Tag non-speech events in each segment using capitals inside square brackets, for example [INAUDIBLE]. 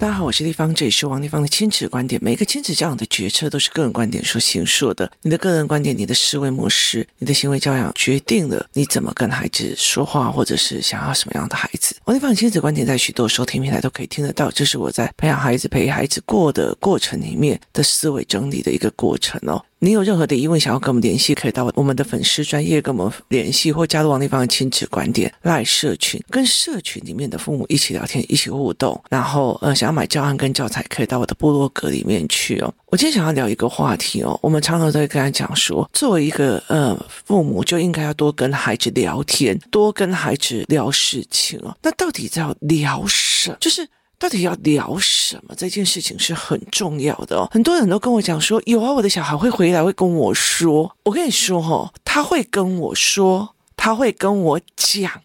大家好，我是立方，这里是王立方的亲子观点。每个亲子教养的决策都是个人观点所形塑的。你的个人观点、你的思维模式、你的行为教养，决定了你怎么跟孩子说话，或者是想要什么样的孩子。王立方的亲子观点在许多收听平台都可以听得到。这是我在培养孩子、陪孩子过的过程里面的思维整理的一个过程哦。你有任何的疑问想要跟我们联系，可以到我们的粉丝专业跟我们联系，或加入王丽芳的亲子观点赖社群，跟社群里面的父母一起聊天、一起互动。然后，呃，想要买教案跟教材，可以到我的部落格里面去哦。我今天想要聊一个话题哦，我们常常都会跟他讲说，作为一个呃父母，就应该要多跟孩子聊天，多跟孩子聊事情哦。那到底在聊什？就是。到底要聊什么？这件事情是很重要的哦。很多人都跟我讲说，有啊，我的小孩会回来，会跟我说。我跟你说哦，他会跟我说，他会跟我讲，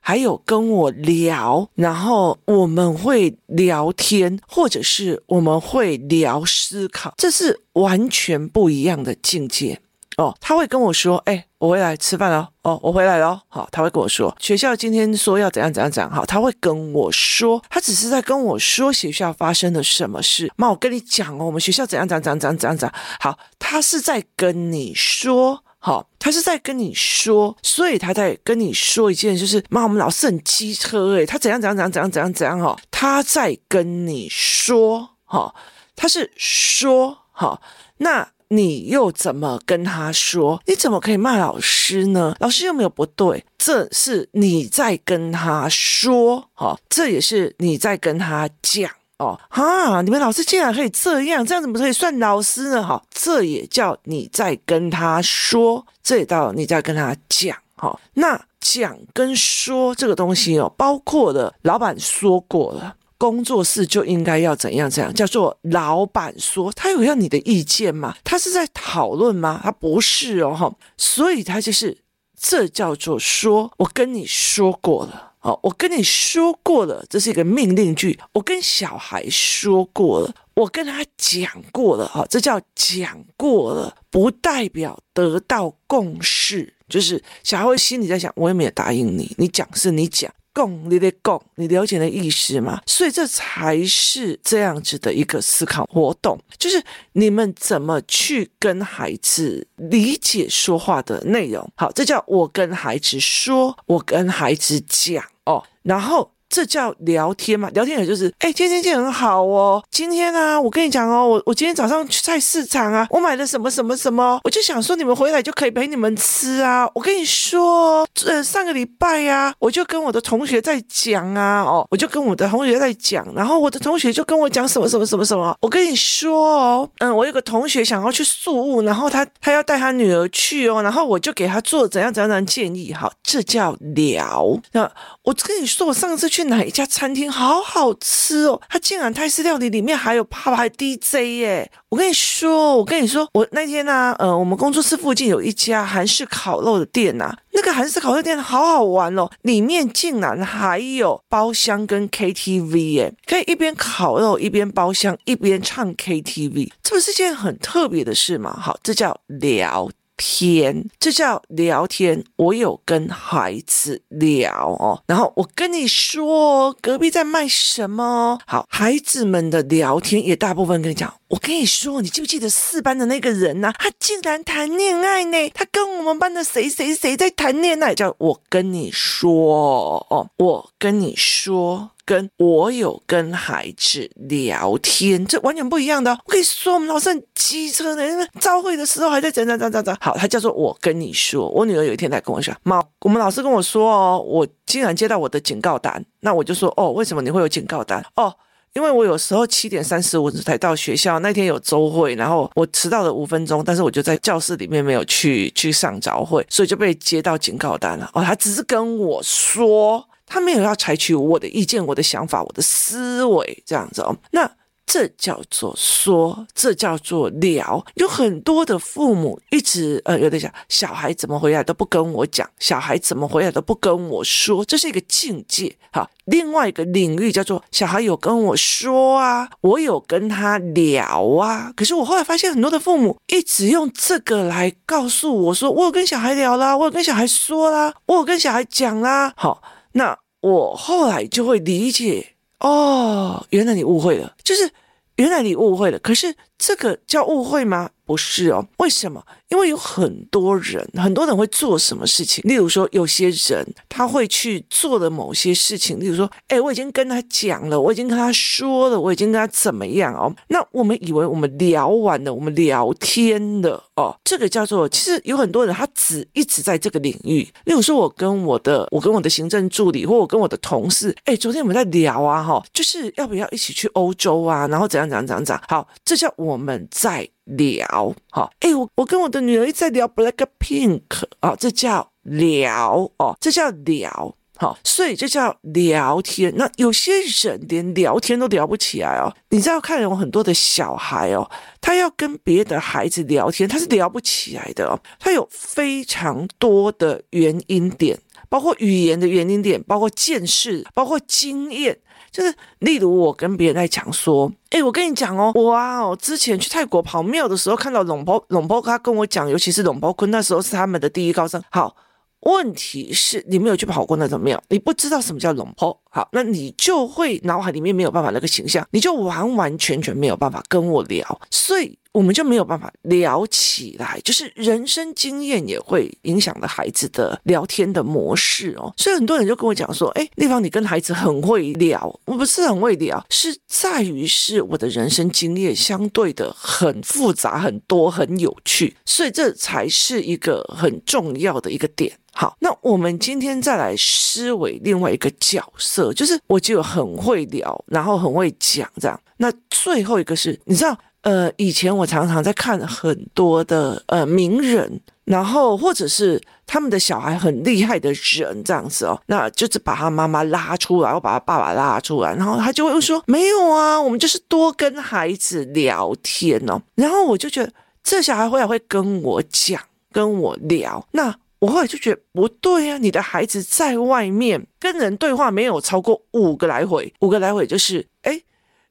还有跟我聊，然后我们会聊天，或者是我们会聊思考，这是完全不一样的境界。哦，他会跟我说：“哎、我回来吃饭了。”哦，我回来了。好，他会跟我说：“学校今天说要怎样怎样怎样。”好，他会跟我说，他只是在跟我说学校发生了什么事。妈，我跟你讲哦，我们学校怎样怎样怎样怎样怎样。好，他是在跟你说，好，他是在跟你说，所以他在跟你说一件，就是妈，我们老师很机车诶，他怎样怎样怎样怎样怎样怎样哈，他在跟你说，哈，他是说，哈，那。你又怎么跟他说？你怎么可以骂老师呢？老师又没有不对，这是你在跟他说，哦，这也是你在跟他讲哦。哈，你们老师竟然可以这样，这样怎么可以算老师呢？哈，这也叫你在跟他说，这也叫你在跟他讲。哈，那讲跟说这个东西哦，包括了老板说过了。工作室就应该要怎样怎样，叫做老板说，他有要你的意见吗？他是在讨论吗？他不是哦，哈，所以他就是这叫做说，我跟你说过了，哦，我跟你说过了，这是一个命令句。我跟小孩说过了，我跟他讲过了，哈，这叫讲过了，不代表得到共识，就是小孩会心里在想，我也没有答应你，你讲是你讲。共你得共，你了解的意思吗？所以这才是这样子的一个思考活动，就是你们怎么去跟孩子理解说话的内容。好，这叫我跟孩子说，我跟孩子讲哦，然后。这叫聊天嘛？聊天也就是，哎，今天天气很好哦。今天啊，我跟你讲哦，我我今天早上去菜市场啊，我买了什么什么什么，我就想说你们回来就可以陪你们吃啊。我跟你说，呃，上个礼拜呀，我就跟我的同学在讲啊，哦，我就跟我的同学在讲，然后我的同学就跟我讲什么什么什么什么。我跟你说哦，嗯，我有个同学想要去宿务，然后他他要带他女儿去哦，然后我就给他做怎样怎样的建议。好，这叫聊。那我跟你说，我上次去。哪一家餐厅好好吃哦？他竟然泰式料理里面还有啪啪 DJ 耶！我跟你说，我跟你说，我那天呢、啊，呃，我们工作室附近有一家韩式烤肉的店呐、啊，那个韩式烤肉店好好玩哦，里面竟然还有包厢跟 KTV 耶，可以一边烤肉一边包厢一边唱 KTV，这不是件很特别的事吗？好，这叫聊。天，这叫聊天。我有跟孩子聊哦，然后我跟你说，隔壁在卖什么？好，孩子们的聊天也大部分跟你讲。我跟你说，你记不记得四班的那个人呐、啊？他竟然谈恋爱呢？他跟我们班的谁谁谁在谈恋爱？叫我跟你说哦，我跟你说。跟我有跟孩子聊天，这完全不一样的。我跟你说，我们老师很机车的，因为朝会的时候还在讲讲讲讲讲。好，他叫做我跟你说，我女儿有一天来跟我说，妈，我们老师跟我说哦，我竟然接到我的警告单。那我就说哦，为什么你会有警告单？哦，因为我有时候七点三十五才到学校，那天有周会，然后我迟到了五分钟，但是我就在教室里面没有去去上早会，所以就被接到警告单了。哦，他只是跟我说。他没有要采取我的意见、我的想法、我的思维这样子哦，那这叫做说，这叫做聊。有很多的父母一直呃，有的讲小孩怎么回来都不跟我讲，小孩怎么回来都不跟我说，这是一个境界哈。另外一个领域叫做小孩有跟我说啊，我有跟他聊啊。可是我后来发现很多的父母一直用这个来告诉我说，我有跟小孩聊啦，我有跟小孩说啦，我有跟小孩讲啦，好。那我后来就会理解哦，原来你误会了，就是原来你误会了。可是这个叫误会吗？不是哦，为什么？因为有很多人，很多人会做什么事情？例如说，有些人他会去做的某些事情，例如说，哎，我已经跟他讲了，我已经跟他说了，我已经跟他怎么样哦？那我们以为我们聊完了，我们聊天了哦，这个叫做，其实有很多人他只一直在这个领域。例如说，我跟我的，我跟我的行政助理，或我跟我的同事，哎，昨天我们在聊啊，哈，就是要不要一起去欧洲啊？然后怎样怎样怎样怎样？好，这叫我们在。聊，好，哎，我我跟我的女儿一直在聊 Blackpink 啊，这叫聊哦，这叫聊，好，所以这叫聊天。那有些人连聊天都聊不起来哦，你知道，看有很多的小孩哦，他要跟别的孩子聊天，他是聊不起来的哦，他有非常多的原因点，包括语言的原因点，包括见识，包括经验。就是，例如我跟别人在讲说，哎，我跟你讲哦，哇，哦，之前去泰国跑庙的时候，看到龙婆龙婆，他跟我讲，尤其是龙婆坤，那时候是他们的第一高僧。好，问题是你没有去跑过那种庙，你不知道什么叫龙婆。好，那你就会脑海里面没有办法那个形象，你就完完全全没有办法跟我聊，所以。我们就没有办法聊起来，就是人生经验也会影响了孩子的聊天的模式哦。所以很多人就跟我讲说：“哎，丽芳，你跟孩子很会聊。”我不是很会聊，是在于是我的人生经验相对的很复杂、很多、很有趣，所以这才是一个很重要的一个点。好，那我们今天再来思维另外一个角色，就是我就很会聊，然后很会讲这样。那最后一个是你知道。呃，以前我常常在看很多的呃名人，然后或者是他们的小孩很厉害的人这样子哦，那就是把他妈妈拉出来，我把他爸爸拉出来，然后他就会说没有啊，我们就是多跟孩子聊天哦。然后我就觉得这小孩后来会跟我讲，跟我聊，那我后来就觉得不对啊，你的孩子在外面跟人对话没有超过五个来回，五个来回就是哎，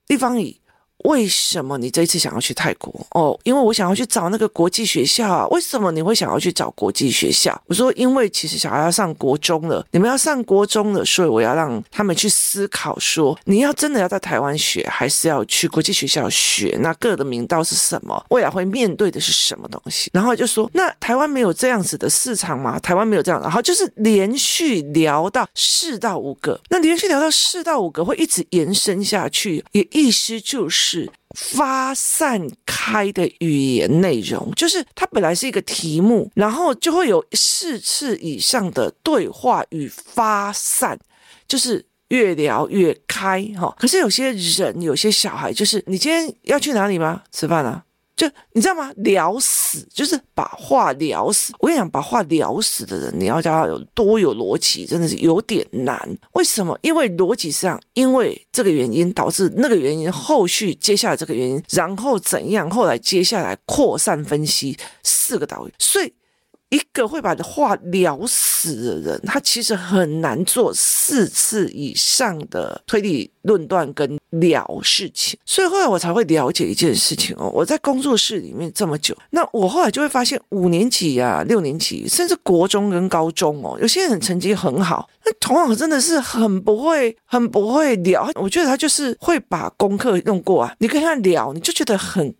丽芳姨。为什么你这一次想要去泰国？哦，因为我想要去找那个国际学校啊。为什么你会想要去找国际学校？我说，因为其实小孩要上国中了，你们要上国中了，所以我要让他们去思考说，你要真的要在台湾学，还是要去国际学校学？那各的名道是什么？未来会面对的是什么东西？然后就说，那台湾没有这样子的市场吗？台湾没有这样，然后就是连续聊到四到五个，那连续聊到四到五个会一直延伸下去，也意思就是。是发散开的语言内容，就是它本来是一个题目，然后就会有四次以上的对话与发散，就是越聊越开哈。可是有些人，有些小孩，就是你今天要去哪里吗？吃饭啊？就你知道吗？聊死就是把话聊死。我跟你讲，把话聊死的人，你要叫他有多有逻辑，真的是有点难。为什么？因为逻辑上，因为这个原因导致那个原因，后续接下来这个原因，然后怎样？后来接下来扩散分析四个导语，所以。一个会把话聊死的人，他其实很难做四次以上的推理论断跟聊事情。所以后来我才会了解一件事情哦，我在工作室里面这么久，那我后来就会发现，五年级啊、六年级，甚至国中跟高中哦，有些人成绩很好，那同样真的是很不会、很不会聊。我觉得他就是会把功课弄过啊，你跟他聊，你就觉得很。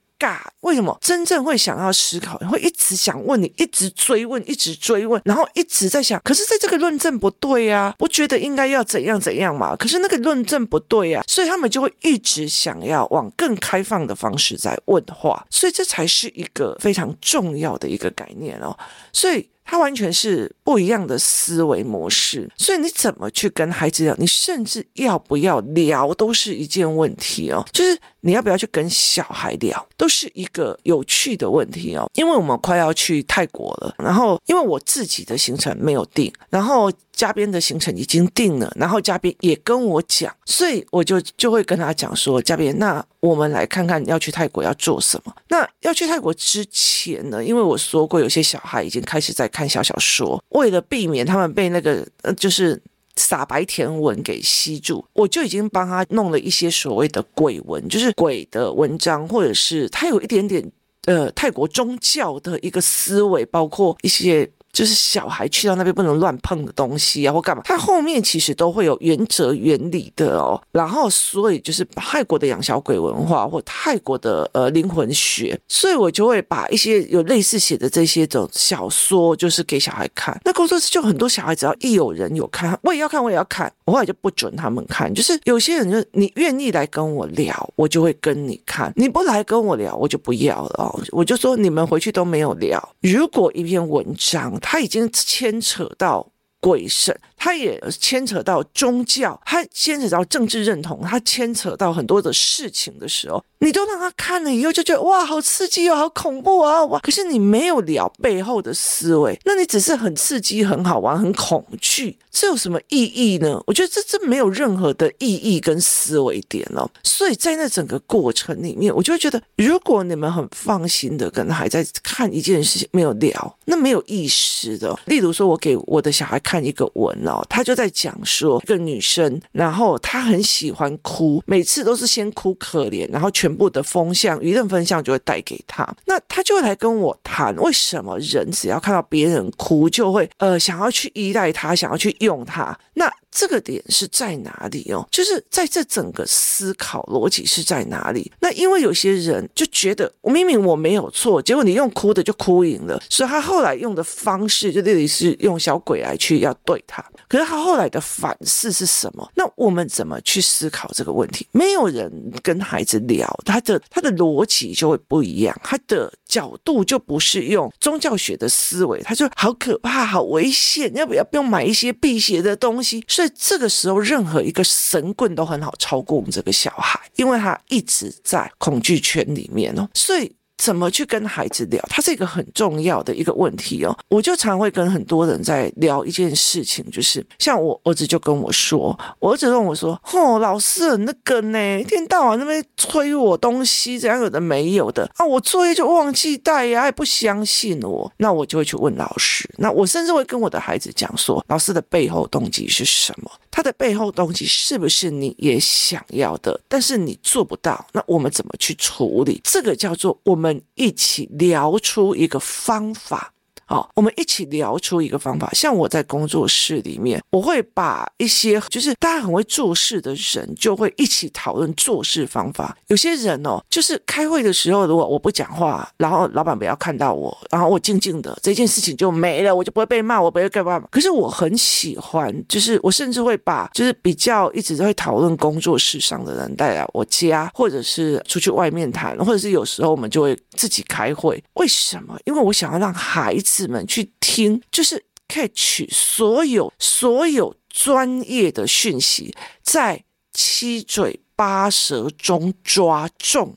为什么真正会想要思考，会一直想问你，一直追问，一直追问，然后一直在想，可是在这个论证不对呀，我觉得应该要怎样怎样嘛？可是那个论证不对呀，所以他们就会一直想要往更开放的方式在问话，所以这才是一个非常重要的一个概念哦，所以。它完全是不一样的思维模式，所以你怎么去跟孩子聊，你甚至要不要聊，都是一件问题哦。就是你要不要去跟小孩聊，都是一个有趣的问题哦。因为我们快要去泰国了，然后因为我自己的行程没有定，然后。嘉宾的行程已经定了，然后嘉宾也跟我讲，所以我就就会跟他讲说，嘉宾，那我们来看看要去泰国要做什么。那要去泰国之前呢，因为我说过，有些小孩已经开始在看小小说，为了避免他们被那个呃就是撒白甜文给吸住，我就已经帮他弄了一些所谓的鬼文，就是鬼的文章，或者是他有一点点呃泰国宗教的一个思维，包括一些。就是小孩去到那边不能乱碰的东西啊，或干嘛，它后面其实都会有原则原理的哦。然后，所以就是泰国的养小鬼文化或泰国的呃灵魂学，所以我就会把一些有类似写的这些种小说，就是给小孩看。那工作室就很多小孩，只要一有人有看，我也要看，我也要看。我后来就不准他们看，就是有些人就你愿意来跟我聊，我就会跟你看；你不来跟我聊，我就不要了哦。我就说你们回去都没有聊。如果一篇文章他已经牵扯到鬼神，它也牵扯到宗教，它牵扯到政治认同，它牵扯到很多的事情的时候，你都让他看了以后就觉得哇，好刺激哦，好恐怖啊！哇，可是你没有聊背后的思维，那你只是很刺激、很好玩、很恐惧，这有什么意义呢？我觉得这这没有任何的意义跟思维点哦。所以在那整个过程里面，我就会觉得，如果你们很放心的跟还在看一件事情，没有聊，那没有意识的，例如说我给我的小孩看一个文哦。他就在讲说，一个女生，然后她很喜欢哭，每次都是先哭可怜，然后全部的风向、舆论风向就会带给她。那她就会来跟我谈，为什么人只要看到别人哭，就会呃想要去依赖他，想要去用他？那这个点是在哪里哦？就是在这整个思考逻辑是在哪里？那因为有些人就觉得，我明明我没有错，结果你用哭的就哭赢了，所以他后来用的方式就类似是用小鬼来去要对他。可是他后来的反思是什么？那我们怎么去思考这个问题？没有人跟孩子聊，他的他的逻辑就会不一样，他的角度就不是用宗教学的思维，他就好可怕，好危险，要不要不用买一些辟邪的东西？所以这个时候，任何一个神棍都很好操控这个小孩，因为他一直在恐惧圈里面哦，所以。怎么去跟孩子聊？它是一个很重要的一个问题哦。我就常会跟很多人在聊一件事情，就是像我儿子就跟我说，我儿子问我说：“哦，老师那个呢，一天到晚那边催我东西，怎样有的没有的啊？我作业就忘记带呀，也不相信我。”那我就会去问老师。那我甚至会跟我的孩子讲说，老师的背后动机是什么？他的背后动机是不是你也想要的？但是你做不到，那我们怎么去处理？这个叫做我们一起聊出一个方法。好，我们一起聊出一个方法。像我在工作室里面，我会把一些就是大家很会做事的人，就会一起讨论做事方法。有些人哦，就是开会的时候，如果我不讲话，然后老板不要看到我，然后我静静的，这件事情就没了，我就不会被骂，我不会干嘛。可是我很喜欢，就是我甚至会把就是比较一直都会讨论工作室上的人带来我家，或者是出去外面谈，或者是有时候我们就会自己开会。为什么？因为我想要让孩子。子们去听，就是 catch 所有所有专业的讯息，在七嘴八舌中抓中。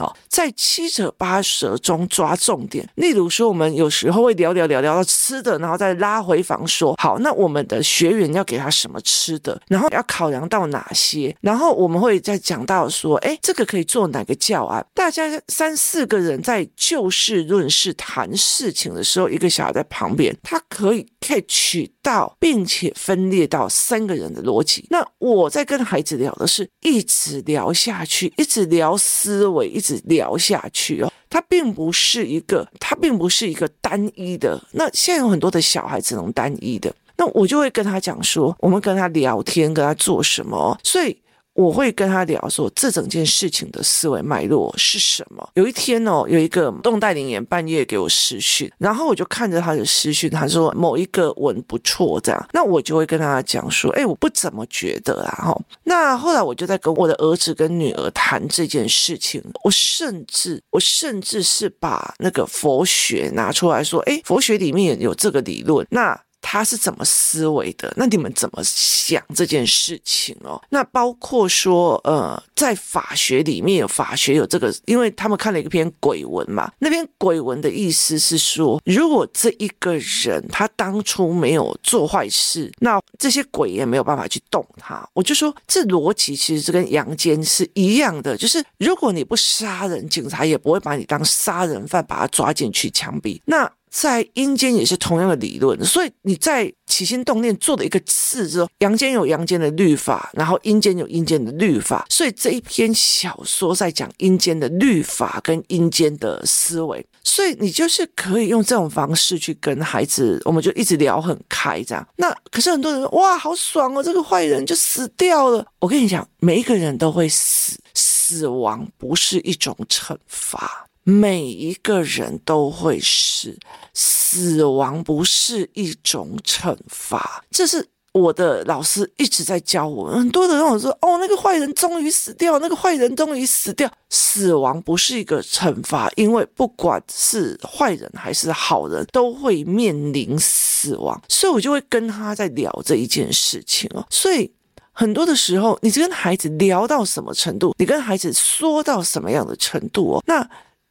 好，在七嘴八舌中抓重点。例如说，我们有时候会聊聊聊聊到吃的，然后再拉回房说，好，那我们的学员要给他什么吃的，然后要考量到哪些，然后我们会再讲到说，哎，这个可以做哪个教案？大家三四个人在就事论事谈事情的时候，一个小孩在旁边，他可以 catch 到，并且分裂到三个人的逻辑。那我在跟孩子聊的是，一直聊下去，一直聊思维，一直。聊下去哦，他并不是一个，他并不是一个单一的。那现在有很多的小孩只能单一的，那我就会跟他讲说，我们跟他聊天，跟他做什么，所以。我会跟他聊说，这整件事情的思维脉络是什么。有一天哦，有一个动态灵言半夜给我私讯，然后我就看着他的私讯，他说某一个文不错，这样，那我就会跟他讲说，哎，我不怎么觉得啊，哈。那后来我就在跟我的儿子跟女儿谈这件事情，我甚至我甚至是把那个佛学拿出来说，哎，佛学里面有这个理论，那。他是怎么思维的？那你们怎么想这件事情哦？那包括说，呃，在法学里面有法学有这个，因为他们看了一篇鬼文嘛。那篇鬼文的意思是说，如果这一个人他当初没有做坏事，那这些鬼也没有办法去动他。我就说，这逻辑其实是跟阳间是一样的，就是如果你不杀人，警察也不会把你当杀人犯，把他抓进去枪毙。那在阴间也是同样的理论，所以你在起心动念做的一个事之后，阳间有阳间的律法，然后阴间有阴间的律法，所以这一篇小说在讲阴间的律法跟阴间的思维，所以你就是可以用这种方式去跟孩子，我们就一直聊很开这样。那可是很多人说哇，好爽哦，这个坏人就死掉了。我跟你讲，每一个人都会死，死亡不是一种惩罚。每一个人都会死，死亡不是一种惩罚。这是我的老师一直在教我。很多人跟我说：“哦，那个坏人终于死掉，那个坏人终于死掉。”死亡不是一个惩罚，因为不管是坏人还是好人，都会面临死亡。所以我就会跟他在聊这一件事情哦。所以很多的时候，你跟孩子聊到什么程度，你跟孩子说到什么样的程度哦，那。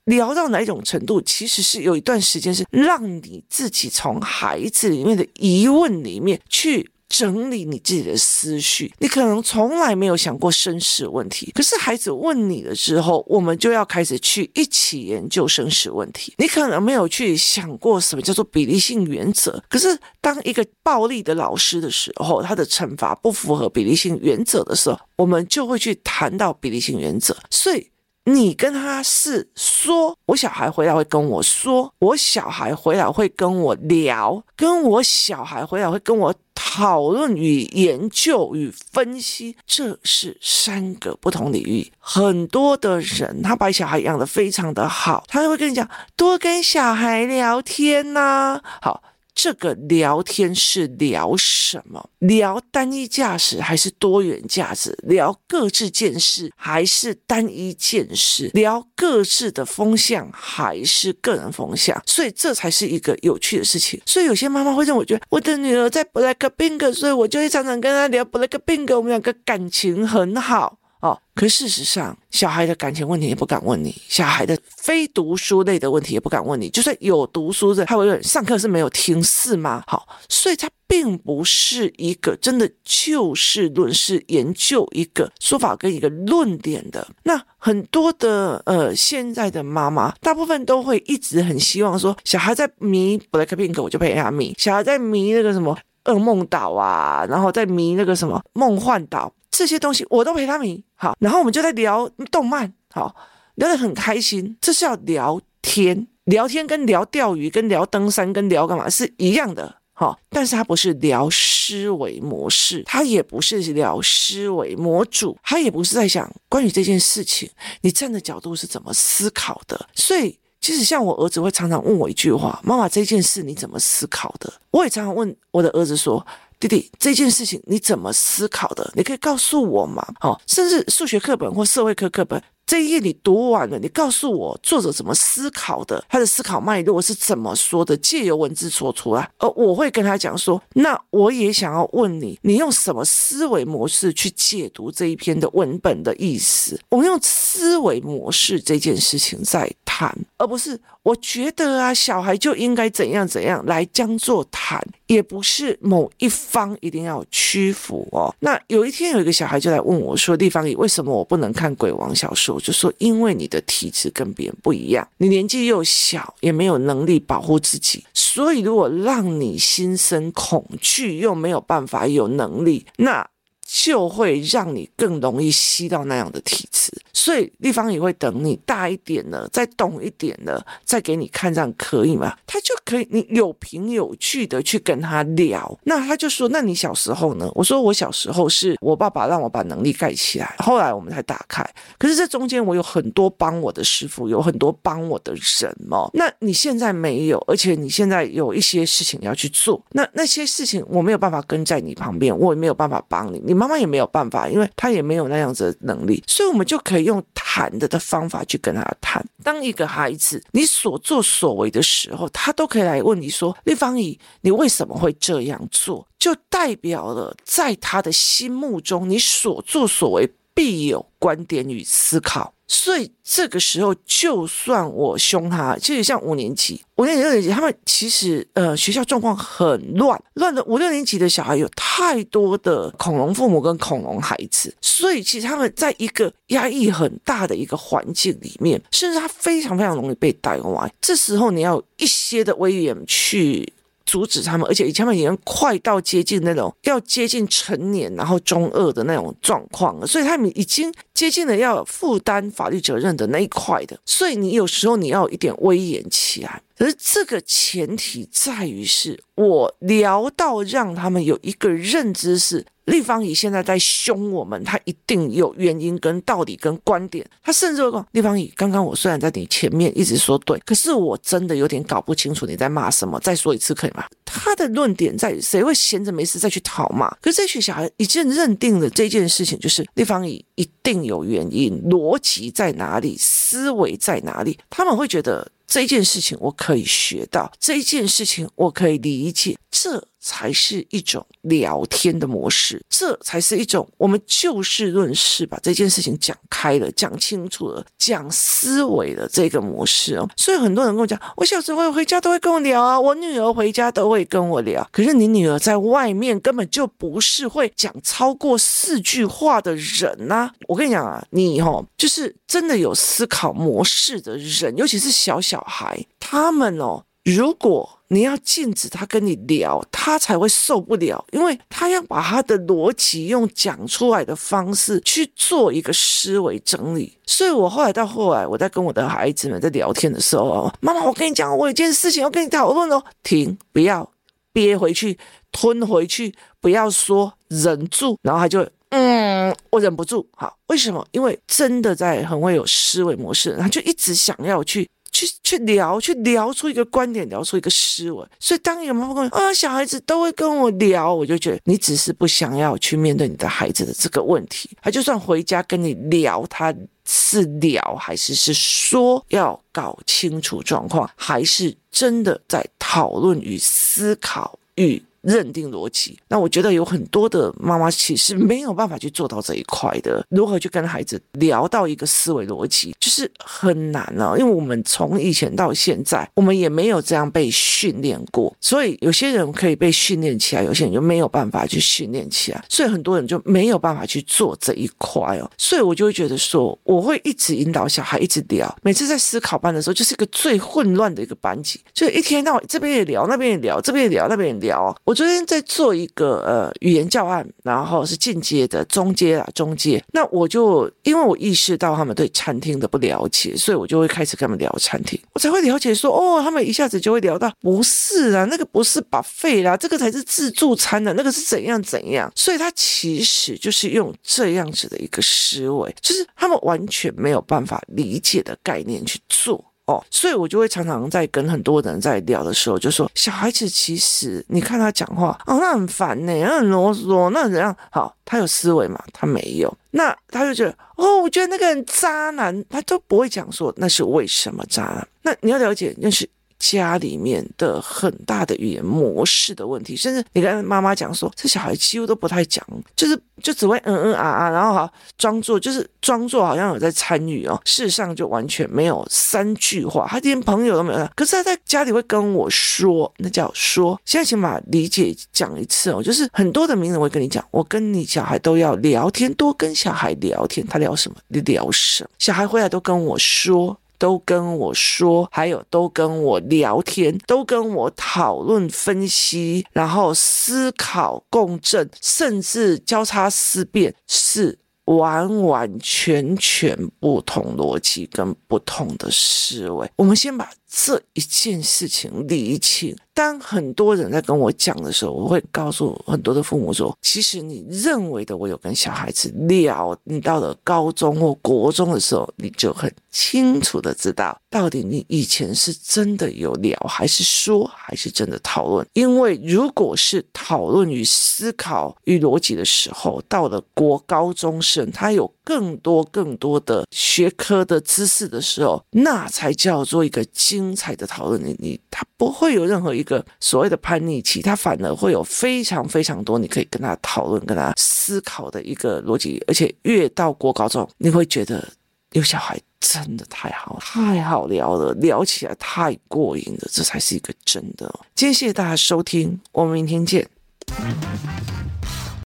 聊到哪一种程度，其实是有一段时间是让你自己从孩子里面的疑问里面去整理你自己的思绪。你可能从来没有想过生死问题，可是孩子问你了之后，我们就要开始去一起研究生死问题。你可能没有去想过什么叫做比例性原则，可是当一个暴力的老师的时候，他的惩罚不符合比例性原则的时候，我们就会去谈到比例性原则。所以。你跟他是说，我小孩回来会跟我说，我小孩回来会跟我聊，跟我小孩回来会跟我讨论与研究与分析，这是三个不同领域。很多的人他把小孩养得非常的好，他会跟你讲，多跟小孩聊天呐、好。这个聊天是聊什么？聊单一价值还是多元价值？聊各自见识还是单一见识？聊各自的风向还是个人风向？所以这才是一个有趣的事情。所以有些妈妈会认为，我觉得我的女儿在 Blackpink，所以我就会常常跟她聊 Blackpink，我们两个感情很好。哦，可事实上，小孩的感情问题也不敢问你，小孩的非读书类的问题也不敢问你。就算有读书的，他会问：上课是没有听是吗？好，所以他并不是一个真的就事论事研究一个说法跟一个论点的。那很多的呃，现在的妈妈，大部分都会一直很希望说，小孩在迷 Blackpink，我就陪他迷；小孩在迷那个什么噩梦岛啊，然后在迷那个什么梦幻岛。这些东西我都陪他迷好，然后我们就在聊动漫，好，聊得很开心。这是要聊天，聊天跟聊钓鱼、跟聊登山、跟聊干嘛是一样的，好，但是它不是聊思维模式，它也不是聊思维模组，它也不是在想关于这件事情，你站的角度是怎么思考的。所以，其实像我儿子会常常问我一句话：“妈妈，这件事你怎么思考的？”我也常常问我的儿子说。弟弟，这件事情你怎么思考的？你可以告诉我吗？哦，甚至数学课本或社会课课本。这一页你读完了，你告诉我作者怎么思考的，他的思考脉络是怎么说的，借由文字说出来。而我会跟他讲说，那我也想要问你，你用什么思维模式去解读这一篇的文本的意思？我们用思维模式这件事情在谈，而不是我觉得啊，小孩就应该怎样怎样来将做谈，也不是某一方一定要屈服哦。那有一天有一个小孩就来问我说：“地方里为什么我不能看鬼王小说？”就说，因为你的体质跟别人不一样，你年纪又小，也没有能力保护自己，所以如果让你心生恐惧，又没有办法有能力，那就会让你更容易吸到那样的体质。所以地方也会等你大一点了，再懂一点了，再给你看，这样可以吗？他就可以，你有凭有据的去跟他聊。那他就说：“那你小时候呢？”我说：“我小时候是我爸爸让我把能力盖起来，后来我们才打开。可是这中间我有很多帮我的师傅，有很多帮我的人嘛。那你现在没有，而且你现在有一些事情要去做，那那些事情我没有办法跟在你旁边，我也没有办法帮你，你妈妈也没有办法，因为她也没有那样子的能力，所以我们就可以。用谈的的方法去跟他谈。当一个孩子你所作所为的时候，他都可以来问你说：“立方姨，你为什么会这样做？”就代表了在他的心目中，你所作所为必有观点与思考。所以这个时候，就算我凶他，其实像五年级、五年级、六年级，他们其实呃学校状况很乱，乱的五六年级的小孩有太多的恐龙父母跟恐龙孩子，所以其实他们在一个压抑很大的一个环境里面，甚至他非常非常容易被带歪。这时候你要一些的威严去。阻止他们，而且以前他们已经快到接近那种要接近成年，然后中二的那种状况了，所以他们已经接近了要负担法律责任的那一块的，所以你有时候你要有一点威严起来。可是这个前提在于是我聊到让他们有一个认知是。立方体现在在凶我们，他一定有原因跟道理跟观点。他甚至会说：“立方体，刚刚我虽然在你前面一直说对，可是我真的有点搞不清楚你在骂什么。再说一次可以吗？” [LAUGHS] 他的论点在于谁会闲着没事再去讨骂？可是这群小孩已经认定了这件事情，就是立方体一定有原因，逻辑在哪里，思维在哪里？他们会觉得。这件事情我可以学到，这件事情我可以理解，这才是一种聊天的模式，这才是一种我们就事论事，把这件事情讲开了、讲清楚了、讲思维的这个模式哦。所以很多人跟我讲，我小时候回家都会跟我聊啊，我女儿回家都会跟我聊。可是你女儿在外面根本就不是会讲超过四句话的人呐、我跟你讲啊，你哦，就是真的有思考模式的人，尤其是小小。小孩，他们哦，如果你要禁止他跟你聊，他才会受不了，因为他要把他的逻辑用讲出来的方式去做一个思维整理。所以我后来到后来，我在跟我的孩子们在聊天的时候，妈妈，我跟你讲，我有件事情要跟你讨论哦，停，不要憋回去，吞回去，不要说，忍住，然后他就。嗯，我忍不住。好，为什么？因为真的在很会有思维模式，他就一直想要去去去聊，去聊出一个观点，聊出一个思维。所以当一个妈妈跟啊，小孩子都会跟我聊，我就觉得你只是不想要去面对你的孩子的这个问题。他就算回家跟你聊，他是聊还是是说要搞清楚状况，还是真的在讨论与思考与。认定逻辑，那我觉得有很多的妈妈其实没有办法去做到这一块的。如何去跟孩子聊到一个思维逻辑，就是很难了，因为我们从以前到现在，我们也没有这样被训练过。所以有些人可以被训练起来，有些人就没有办法去训练起来。所以很多人就没有办法去做这一块哦。所以我就会觉得说，我会一直引导小孩一直聊。每次在思考班的时候，就是一个最混乱的一个班级，就一天到晚这边也聊，那边也聊，这边也聊，那边也聊。我昨天在做一个呃语言教案，然后是进阶的中阶啊中阶。那我就因为我意识到他们对餐厅的不了解，所以我就会开始跟他们聊餐厅，我才会了解说哦，他们一下子就会聊到不是啊，那个不是 buffet 啦，这个才是自助餐的，那个是怎样怎样。所以他其实就是用这样子的一个思维，就是他们完全没有办法理解的概念去做。哦，所以我就会常常在跟很多人在聊的时候，就说小孩子其实你看他讲话，哦，那很烦呢，那很啰嗦，那怎样？好，他有思维嘛？他没有，那他就觉得，哦，我觉得那个人渣男，他都不会讲说那是为什么渣。那你要了解，那是。家里面的很大的语言模式的问题，甚至你跟妈妈讲说，这小孩几乎都不太讲，就是就只会嗯嗯啊啊，然后好装作就是装作好像有在参与哦，事实上就完全没有三句话，他连朋友都没有。可是他在家里会跟我说，那叫说。现在请把理解讲一次哦，就是很多的名人会跟你讲，我跟你小孩都要聊天，多跟小孩聊天，他聊什么？你聊什么？小孩回来都跟我说。都跟我说，还有都跟我聊天，都跟我讨论分析，然后思考共振，甚至交叉思辨，是完完全全不同逻辑跟不同的思维。我们先把这一件事情理清。当很多人在跟我讲的时候，我会告诉很多的父母说：其实你认为的，我有跟小孩子聊，你到了高中或国中的时候，你就很清楚的知道，到底你以前是真的有聊，还是说，还是真的讨论。因为如果是讨论与思考与逻辑的时候，到了国高中生，他有更多更多的学科的知识的时候，那才叫做一个精彩的讨论。你你他不会有任何一个所谓的叛逆期，他反而会有非常非常多你可以跟他讨论、跟他思考的一个逻辑。而且越到国高中，你会觉得有小孩真的太好，太好聊了，聊起来太过瘾了，这才是一个真的。今天谢谢大家收听，我们明天见。